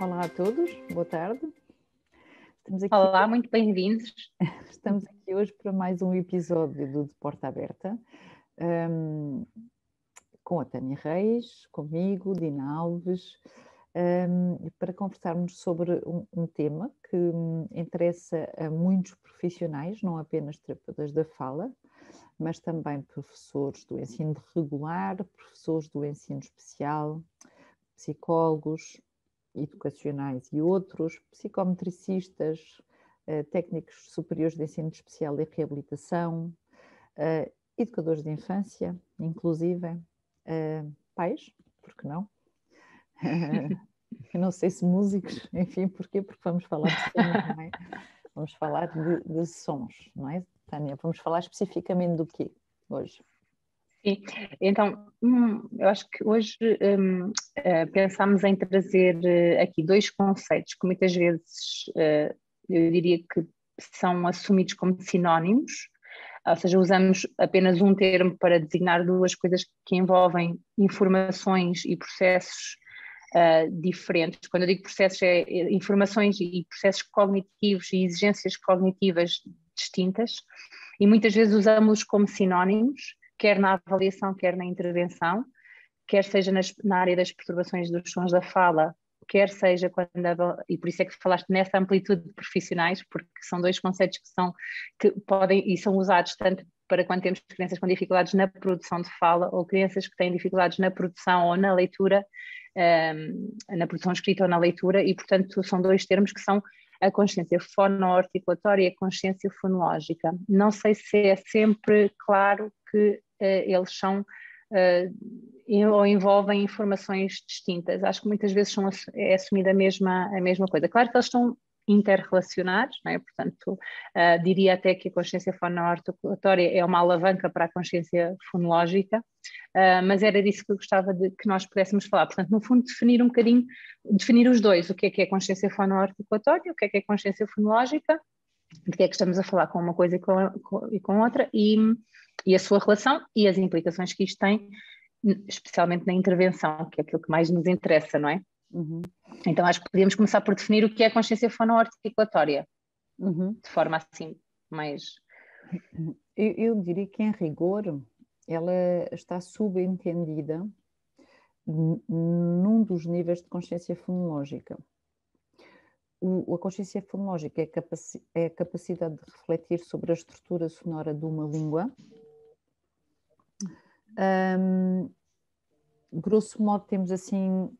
Olá a todos, boa tarde. Aqui... Olá, muito bem-vindos. Estamos aqui hoje para mais um episódio do De Porta Aberta, um, com a Tânia Reis, comigo, Dina Alves, um, para conversarmos sobre um, um, tema que hum, interessa a muitos profissionais, não apenas terapeutas da fala, mas também professores do ensino regular, professores do ensino especial, psicólogos educacionais e outros, psicometricistas, eh, técnicos superiores de ensino especial e reabilitação, eh, educadores de infância, inclusive, eh, pais, porque não? Eu não sei se músicos, enfim, porquê? Porque vamos falar de não é? Vamos falar de, de sons, não é? Tânia, vamos falar especificamente do que hoje? Sim, então hum, eu acho que hoje um, uh, eh, pensamos em trazer uh, aqui dois conceitos que muitas vezes uh, eu diria que são assumidos como sinónimos, ou seja, usamos apenas um termo para designar duas coisas que envolvem informações e processos diferentes. Quando eu digo processos, é informações e processos cognitivos e exigências cognitivas distintas. E muitas vezes usamos como sinónimos, quer na avaliação, quer na intervenção, quer seja nas, na área das perturbações dos sons da fala, quer seja quando e por isso é que falaste nessa amplitude de profissionais, porque são dois conceitos que são que podem e são usados tanto para quando temos crianças com dificuldades na produção de fala ou crianças que têm dificuldades na produção ou na leitura, um, ehm, na produção escrita ou na leitura, e portanto são dois termos que são a consciência fonoarticulatória e a consciência fonológica. Não sei se é sempre claro que eles são uh, ou envolvem informações distintas. Acho que muitas vezes são, é assumida a mesma, a mesma coisa. Claro que eles estão interrelacionados, é? portanto, uh, diria até que a consciência fonoarticulatória é uma alavanca para a consciência fonológica, uh, mas era disso que eu gostava de que nós pudéssemos falar. Portanto, no fundo, definir um bocadinho, definir os dois, o que é que é consciência fonoarticulatória, o que é que é consciência fonológica, de que é que estamos a falar com uma coisa e com, com, e com outra, e, e a sua relação e as implicações que isto tem, especialmente na intervenção, que é aquilo que mais nos interessa, não é? Uhum. Então acho que podíamos começar por definir o que é a consciência fonoarticulatória, uhum. de forma assim mais. Eu, eu, diria que em rigor ela está subentendida num dos níveis de consciência fonológica. O, a consciência fonológica é, capaci é a capacidade de refletir sobre a estrutura sonora de uma língua. Um, grosso modo, temos assim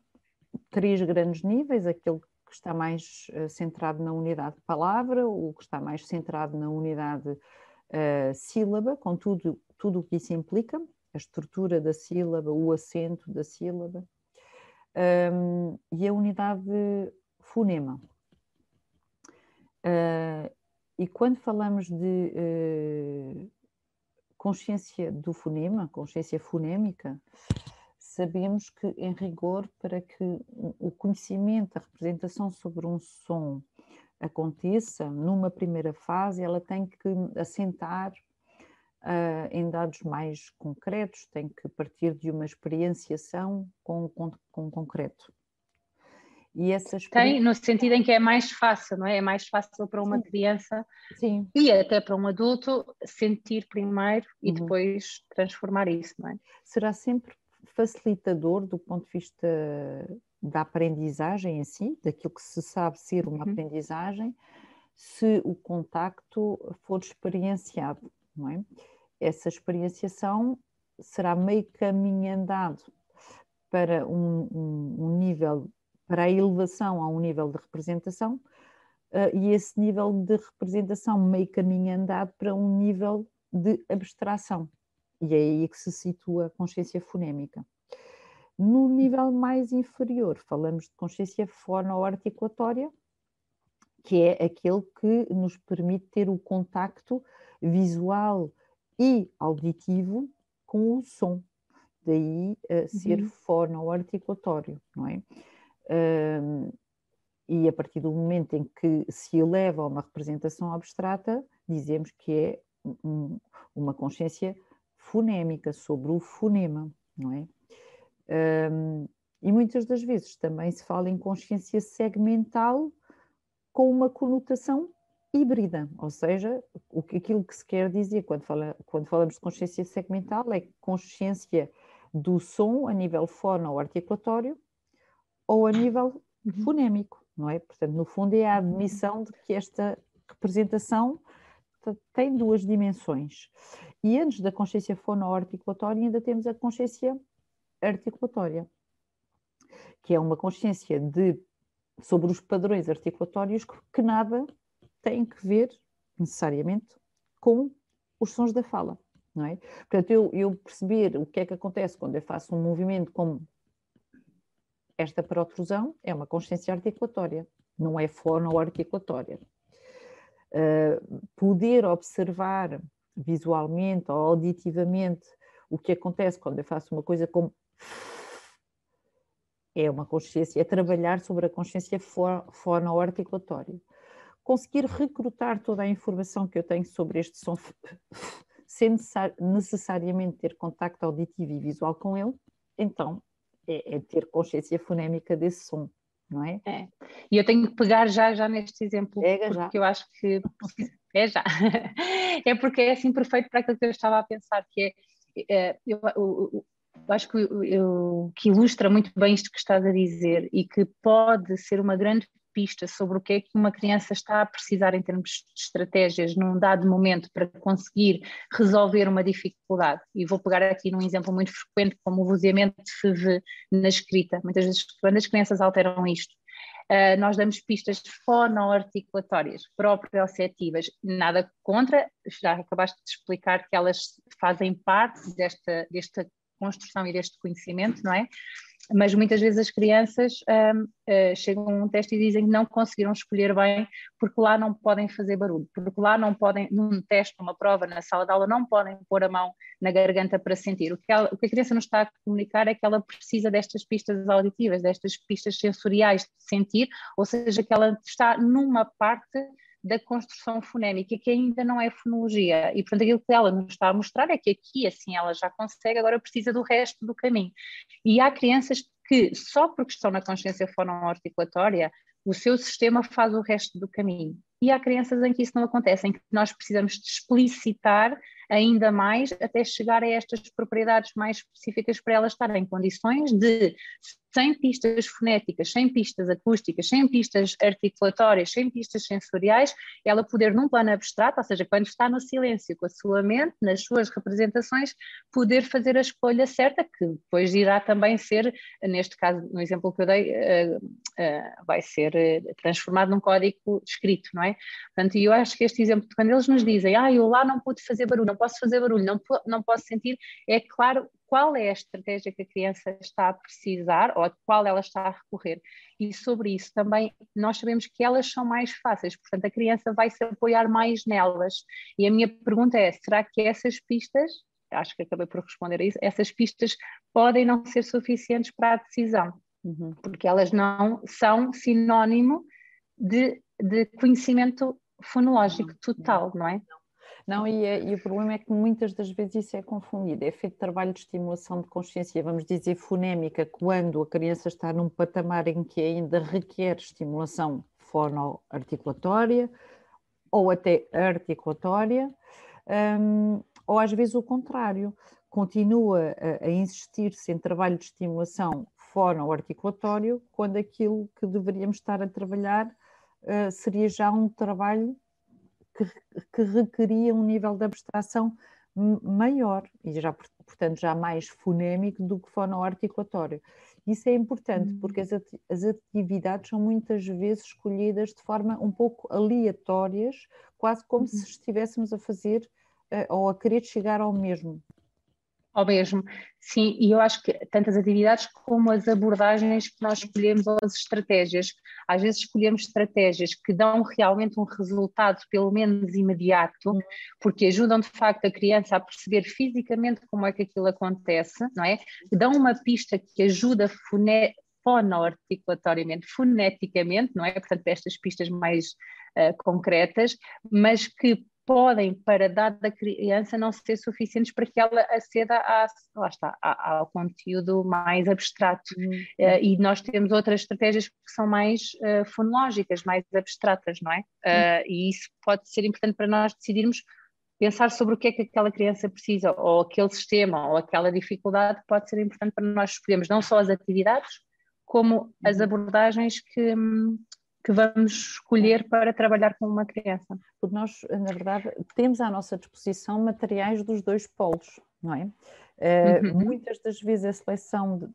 três grandes níveis, aquele que está mais uh, centrado na unidade de palavra, o que está mais centrado na unidade uh, sílaba, com tudo, tudo o que isso implica, a estrutura da sílaba, o acento da sílaba, um, e a unidade fonema. Uh, e quando falamos de consciência do fonema, consciência fonémica, sabemos que, em rigor, para que o conhecimento, a representação sobre um som aconteça, numa primeira fase, ela tem que assentar uh, em dados mais concretos, tem que partir de uma experienciação com, com, com concreto. E essa experiência... Tem, no sentido em que é mais fácil, não é? É mais fácil para uma Sim. criança Sim. e até para um adulto sentir primeiro e uhum. depois transformar isso, não é? Será sempre facilitador do ponto de vista da aprendizagem em si, daquilo que se sabe ser uma uhum. aprendizagem, se o contacto for experienciado, não é? Essa experienciação será meio caminho andado para um, um, um nível, para a elevação a um nível de representação, uh, e esse nível de representação meio caminho andado para um nível de abstração. E é aí que se situa a consciência fonémica. No nível mais inferior, falamos de consciência fonoarticulatória, que é aquele que nos permite ter o contacto visual e auditivo com o som. Daí uh, ser uhum. fonoarticulatório, não é? Um, e a partir do momento em que se eleva a uma representação abstrata, dizemos que é um, uma consciência fonémica, sobre o fonema, não é? Um, E muitas das vezes também se fala em consciência segmental com uma conotação híbrida, ou seja, o que, aquilo que se quer dizer quando, fala, quando falamos de consciência segmental é consciência do som a nível fono-articulatório ou a nível uhum. fonémico, não é? Portanto, no fundo é a admissão de que esta representação tem duas dimensões. E antes da consciência fono-articulatória ainda temos a consciência articulatória, que é uma consciência de sobre os padrões articulatórios que nada tem que ver necessariamente com os sons da fala, não é? Portanto, eu, eu perceber o que é que acontece quando eu faço um movimento como esta protrusão é uma consciência articulatória, não é fono-articulatória. Uh, poder observar visualmente ou auditivamente o que acontece quando eu faço uma coisa como é uma consciência, é trabalhar sobre a consciência fono-articulatória conseguir recrutar toda a informação que eu tenho sobre este som sem necessariamente ter contacto auditivo e visual com ele, então é, é ter consciência fonémica desse som, não é? É. E eu tenho que pegar já, já neste exemplo, Pega porque já. eu acho que é já. é porque é assim perfeito para aquilo que eu estava a pensar, que é, é eu, eu, eu acho que, eu, que ilustra muito bem isto que estás a dizer e que pode ser uma grande pista sobre o que é que uma criança está a precisar em termos de estratégias num dado momento para conseguir resolver uma dificuldade. E vou pegar aqui num exemplo muito frequente, como o vozeamento se vê na escrita. Muitas vezes, quando as crianças alteram isto, Uh, nós damos pistas fonoarticulatórias, proprioceptivas, nada contra, já acabaste de explicar que elas fazem parte desta, desta construção e deste conhecimento, não é? Mas muitas vezes as crianças um, uh, eh, chegam a um teste e dizem que não conseguiram escolher bem porque lá não podem fazer barulho, porque lá não podem, num teste, numa prova, na sala de aula, não podem pôr a mão na garganta para sentir. O que, ela, o que a criança nos está a comunicar é que ela precisa destas pistas auditivas, destas pistas sensoriais de sentir, ou seja, que ela está numa parte da construção fonémica, que ainda não é fonologia. E, portanto, aquilo que ela nos está a mostrar é que aqui, assim, ela já consegue, agora precisa do resto do caminho. E há crianças que, só porque estão na consciência fonoarticulatória, o seu sistema faz o resto do caminho. E há crianças em que isso não acontece, em que nós precisamos de explicitar ainda mais até chegar a estas propriedades mais específicas para elas estarem em condições de, sem pistas fonéticas, sem pistas acústicas, sem pistas articulatórias, sem pistas sensoriais, ela poder num plano abstrato, ou seja, quando está no silêncio com a sua mente, nas suas representações, poder fazer a escolha certa, que depois irá também ser, neste caso, no exemplo que eu dei, uh, uh, vai ser uh, transformado num código escrito, não é? Portanto, eu acho que este exemplo, quando eles nos dizem, ah, eu lá não pude fazer barulho, não posso fazer barulho, não, não posso sentir, é claro qual é a estratégia que a criança está a precisar ou a qual ela está a recorrer. E sobre isso também nós sabemos que elas são mais fáceis, portanto a criança vai se apoiar mais nelas. E a minha pergunta é: será que essas pistas, acho que acabei por responder a isso, essas pistas podem não ser suficientes para a decisão? Uhum. Porque elas não são sinónimo de, de conhecimento fonológico total, não é? Não, e, é, e, o problema é que muitas das vezes isso é confundido. É feito trabalho de estimulação de consciência, vamos dizer, fonémica, quando a criança está num patamar em que ainda requer estimulação fonoarticulatória ou até articulatória, um, ou às vezes o contrário, continua a, a insistir-se em trabalho de estimulação fonoarticulatório quando aquilo que deveríamos estar a trabalhar uh, seria já um trabalho que, que requeria um nível de abstração maior e já, portanto, já mais fonémico do que fonoarticulatório. Isso é importante uhum. porque as, as atividades são muitas vezes escolhidas de forma um pouco aleatórias, quase como uhum. se estivéssemos a fazer uh, ou a querer chegar ao mesmo ao mesmo. Sim, e eu acho que tantas atividades como as abordagens que nós escolhemos ou as estratégias. Às vezes escolhemos estratégias que dão realmente um resultado, pelo menos imediato, porque ajudam de facto a criança a perceber fisicamente como é que aquilo acontece, não é? Dão uma pista que ajuda fone fonoarticulatoriamente, foneticamente, não é? Portanto, estas pistas mais uh, concretas, mas que podem, para dada criança, não ser suficientes para que ela aceda lá está, ao conteúdo mais abstrato. Uhum. Uh, e nós temos outras estratégias que são mais uh, fonológicas, mais abstratas, não é? Uh, e isso pode ser importante para nós decidirmos pensar sobre o que é que aquela criança precisa, ou aquele sistema, ou aquela dificuldade, pode ser importante para nós escolhermos não só as atividades, como as uhum. abordagens que, que vamos escolher para trabalhar com uma criança. Porque nós, na verdade, temos à nossa disposição materiais dos dois polos, não é? Uh, uhum. Muitas das vezes a seleção de,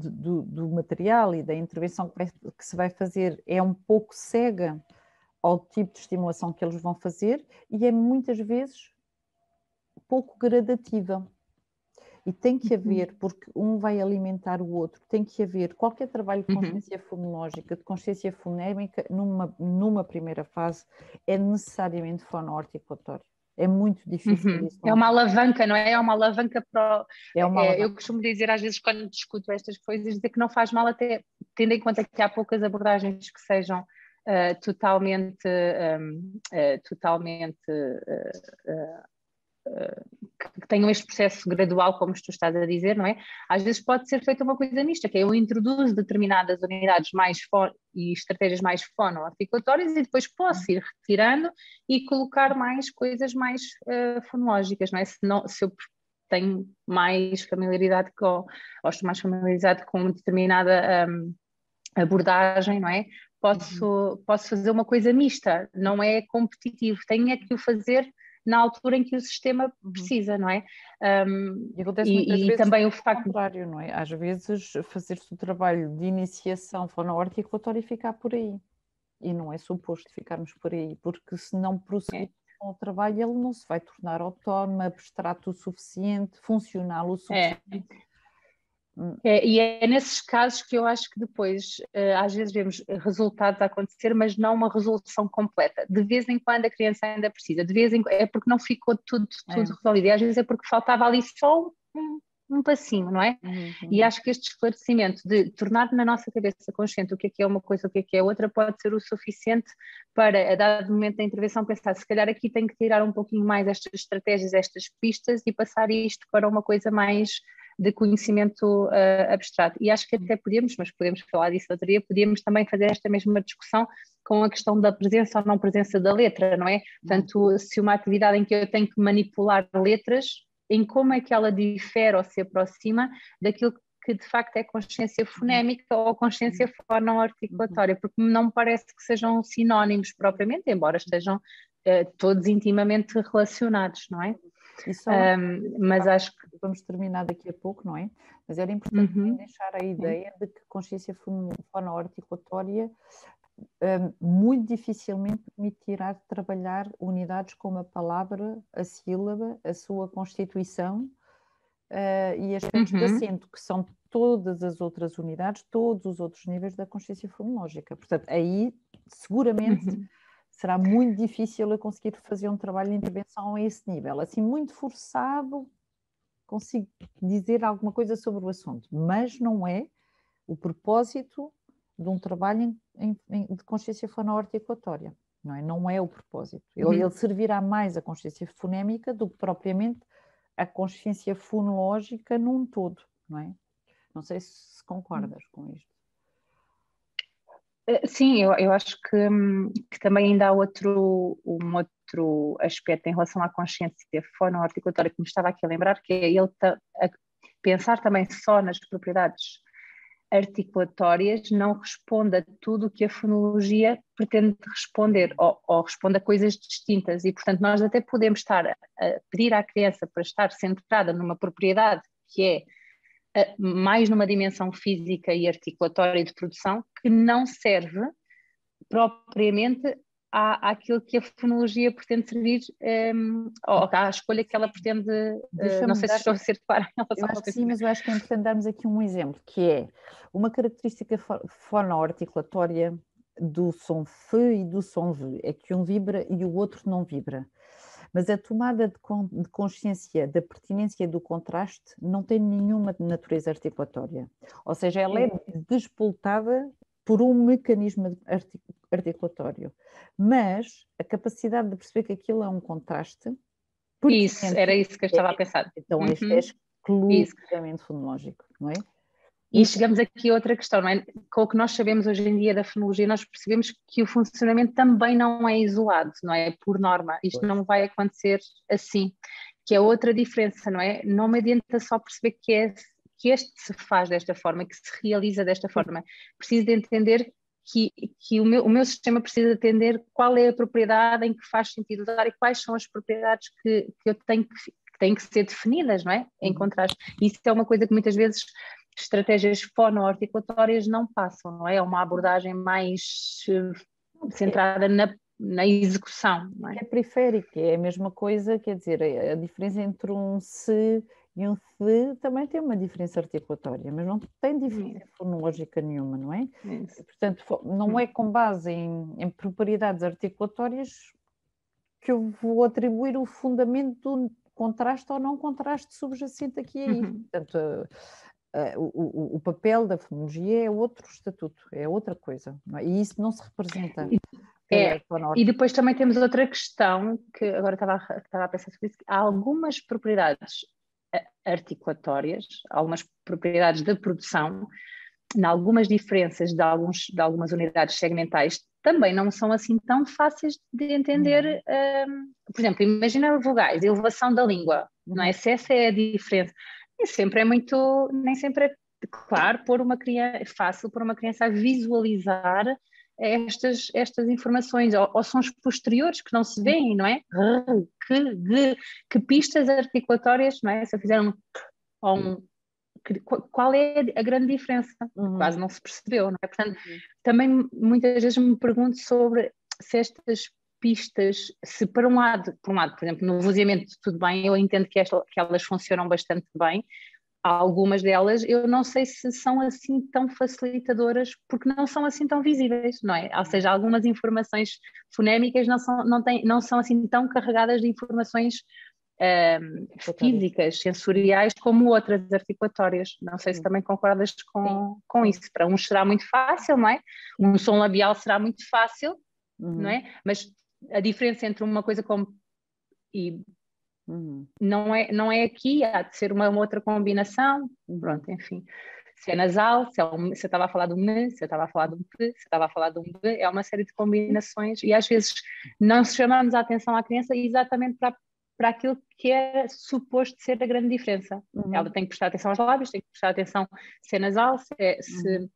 de, do, do, material e da intervenção que, vai, que, se vai fazer é um pouco cega ao tipo de estimulação que eles vão fazer e é muitas vezes pouco gradativa. E tem que uhum. haver, porque um vai alimentar o outro, tem que haver qualquer trabalho de uhum. consciência fonológica, de consciência fonémica, numa, numa primeira fase, é necessariamente fonoarticulatório. É muito difícil uhum. isso. É uma alavanca, não é? É uma alavanca para. É uma é, eu costumo dizer, às vezes, quando discuto estas coisas, dizer que não faz mal, até tendo em conta que há poucas abordagens que sejam uh, totalmente, um, uh, eh, totalmente uh, que tenham este processo gradual, como tu estás a dizer, não é? Às vezes pode ser feita uma coisa mista, que é eu introduzo determinadas unidades mais e estratégias mais fonoarticulatórias e depois posso ir retirando e colocar mais coisas mais uh, fonológicas, não é? Se, não, se eu tenho mais familiaridade com, ou estou mais familiarizado com determinada um, abordagem, não é? Posso, uhum. posso fazer uma coisa mista, não é competitivo, tenho é que o fazer na altura em que o sistema uhum. precisa, não é? Um, e acontece muitas e, vezes também o facto contrário, não é? Às vezes fazer-se o trabalho de iniciação fonoarticulatória e ficar por aí. E não é suposto ficarmos por aí, porque se não prosseguir é. com o trabalho, ele não se vai tornar autónomo, abstrato o suficiente, funcional o é. suficiente. É. É, e é nesses casos que eu acho que depois, uh, às vezes, vemos resultados a acontecer, mas não uma resolução completa. De vez em quando a criança ainda precisa, de vez em é porque não ficou tudo, tudo é. resolvido, e às vezes é porque faltava ali só um, um passinho, não é? Uhum. E acho que este esclarecimento de tornar na nossa cabeça consciente o que é que é uma coisa, o que é que é outra, pode ser o suficiente para, a dado momento da intervenção, pensar se calhar aqui tenho que tirar um pouquinho mais estas estratégias, estas pistas e passar isto para uma coisa mais de conhecimento uh, abstrato. E acho que até podemos, mas podemos falar disso outra podíamos também fazer esta mesma discussão com a questão da presença ou não presença da letra, não é? Portanto, se uma atividade em que eu tenho que manipular letras, em como é que ela difere ou se aproxima daquilo que de facto é consciência fonémica ou consciência fonoarticulatória, porque não me parece que sejam sinónimos propriamente, embora estejam uh, todos intimamente relacionados, não é? Só, um, mas acho que vamos terminar daqui a pouco, não é? Mas era importante uhum. deixar a ideia de que consciência fonoarticulatória um, muito dificilmente permitirá trabalhar unidades como a palavra, a sílaba, a sua constituição uh, e aspectos uhum. de acento, que são todas as outras unidades, todos os outros níveis da consciência fonológica. Portanto, aí seguramente uhum será muito difícil eu conseguir fazer um trabalho de intervenção a esse nível. Assim, muito forçado, consigo dizer alguma coisa sobre o assunto, mas não é o propósito de um trabalho em, em, de consciência fonoarticulatória. Não é? não é o propósito. Ele, uhum. ele servirá mais à consciência fonémica do que propriamente a consciência fonológica num todo, não é? Não sei se concordas uhum. com isto. Eh, sim, eu, eu acho que, hum, que, também ainda há outro, um outro aspecto em relação à consciência fonoarticulatória que me estava aqui a lembrar, que é ele ta, a pensar também só nas propriedades articulatórias não responde a tudo o que a fonologia pretende responder, ou, ou, responde a coisas distintas, e portanto nós até podemos estar a pedir à criança para estar centrada numa propriedade que é mais numa dimensão física e articulatória de produção que não serve propriamente à, àquilo que a fonologia pretende servir, um, ou à escolha que ela pretende. Uh, não sei se estou a ser clara eu acho sim, mas eu acho que é importante darmos aqui um exemplo, que é uma característica fonoarticulatória do som F e do som V, é que um vibra e o outro não vibra. Mas a tomada de, de consciência da pertinência do contraste não tem nenhuma natureza articulatória. Ou seja, ela é despoltada por um mecanismo articulatório, mas a capacidade de perceber que aquilo é um contraste. Isso, era isso que eu estava a pensar. Então, uhum. isto é exclusivamente fonológico, não é? E chegamos aqui a outra questão, não é? Com o que nós sabemos hoje em dia da fonologia, nós percebemos que o funcionamento também não é isolado, não é? Por norma, isto não vai acontecer assim, que é outra diferença, não é? Não me adianta só perceber que, é, que este se faz desta forma, que se realiza desta forma. Preciso de entender que, que o, meu, o meu sistema precisa entender qual é a propriedade em que faz sentido usar e quais são as propriedades que, que eu tenho que, que têm que ser definidas, não é? Em uhum. contraste. Isso é uma coisa que muitas vezes estratégias fonoarticulatórias não passam, não é? É uma abordagem mais uh, centrada na, na execução, não é? É periférica, é a mesma coisa, quer dizer, a diferença entre um se e um se também tem uma diferença articulatória, mas não tem diferença fonológica nenhuma, não é? Isso. Portanto, não hum. é com base em, em propriedades articulatórias que eu vou atribuir o fundamento do contraste ou não contraste subjacente aqui a isso. Uhum. Portanto, Uh, o, o, papel da fonologia é outro estatuto, é outra coisa, é? e isso não se representa. É, e depois também temos outra questão, que agora estava, estava a pensar sobre isso, há algumas propriedades eh, articulatórias, algumas propriedades da produção, em algumas diferenças de, alguns, de algumas unidades segmentais, também não são assim tão fáceis de entender. Uhum. Um, por exemplo, imagina vogais, elevação da língua, não é? Uhum. Se essa é a diferença nem sempre é muito, nem sempre é claro pôr uma criança, é fácil para uma criança a visualizar estas, estas informações, ou, ou sons posteriores que não se veem, não é? Que, que, que pistas articulatórias, não é? Se eu fizer um, ou um qual é a grande diferença? Uhum. Quase não se percebeu, não é? Portanto, uhum. também muitas vezes me pergunto sobre se estas pistas, se para um lado, por um lado, por exemplo, no vozeamento tudo bem, eu entendo que, esta, que elas funcionam bastante bem, algumas delas eu não sei se são assim tão facilitadoras porque não são assim tão visíveis, não é? Ou seja, algumas informações fonémicas não são, não têm, não são assim tão carregadas de informações um, físicas, sensoriais, como outras articulatórias. Não sei se também concordas com, com isso. Para uns será muito fácil, não é? Um som labial será muito fácil, uhum. não é? Mas a diferença entre uma coisa como e uhum. não, é, não é aqui, há de ser uma, uma outra combinação, pronto, enfim. Se é nasal, se, é um, se eu estava a falar de um M, se eu estava a falar de um P, se eu estava a falar de um B, é uma série de combinações e às vezes não chamamos a atenção à criança exatamente para, para aquilo que é suposto ser a grande diferença. Uhum. Ela tem que prestar atenção aos lábios, tem que prestar atenção se é nasal, se, é, se uhum.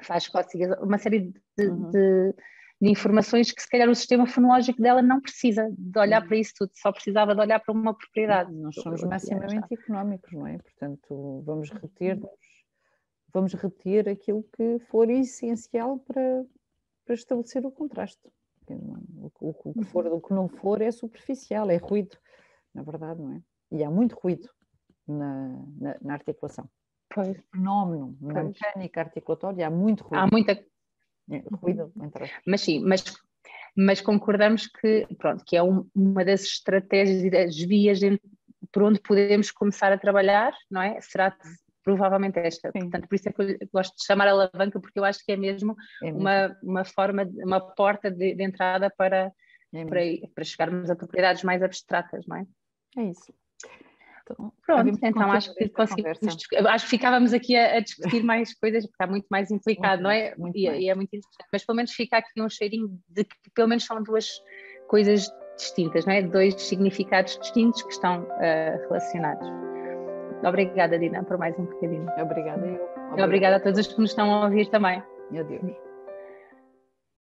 faz cócegas, uma série de, uhum. de de informações que se calhar o sistema fonológico dela não precisa de olhar para isso tudo, só precisava de olhar para uma propriedade. Nós somos maximamente económicos, não é? Portanto, vamos reter vamos reter aquilo que for essencial para, para estabelecer o contraste. O, o, o, que for, o que não for é superficial, é ruído, na verdade, não é? E há muito ruído na, na, na articulação. Pois. Fenómeno, na mecânica articulatória há muito ruído. Há muita, é, ruído, mas sim, mas, mas concordamos que, pronto, que é um, uma das estratégias e das vias de, por onde podemos começar a trabalhar, não é? Será provavelmente esta. Sim. Portanto, por isso é que eu gosto de chamar alavanca, porque eu acho que é mesmo, é mesmo. Uma, uma forma, uma porta de, de entrada para, é para, para chegarmos a propriedades mais abstratas, não é? É isso. Então, Pronto, então acho que conseguimos, acho que ficávamos aqui a, a, discutir mais coisas, porque está muito mais implicado, muito, não é? E, e, é muito interessante, mas pelo menos fica aqui um cheirinho de que pelo menos são duas coisas distintas, não é? Dois significados distintos que estão uh, relacionados. Obrigada, Dina, por mais um bocadinho. Obrigada, eu. Obrigada. Obrigada a todos os que nos estão a ouvir também. Meu Deus.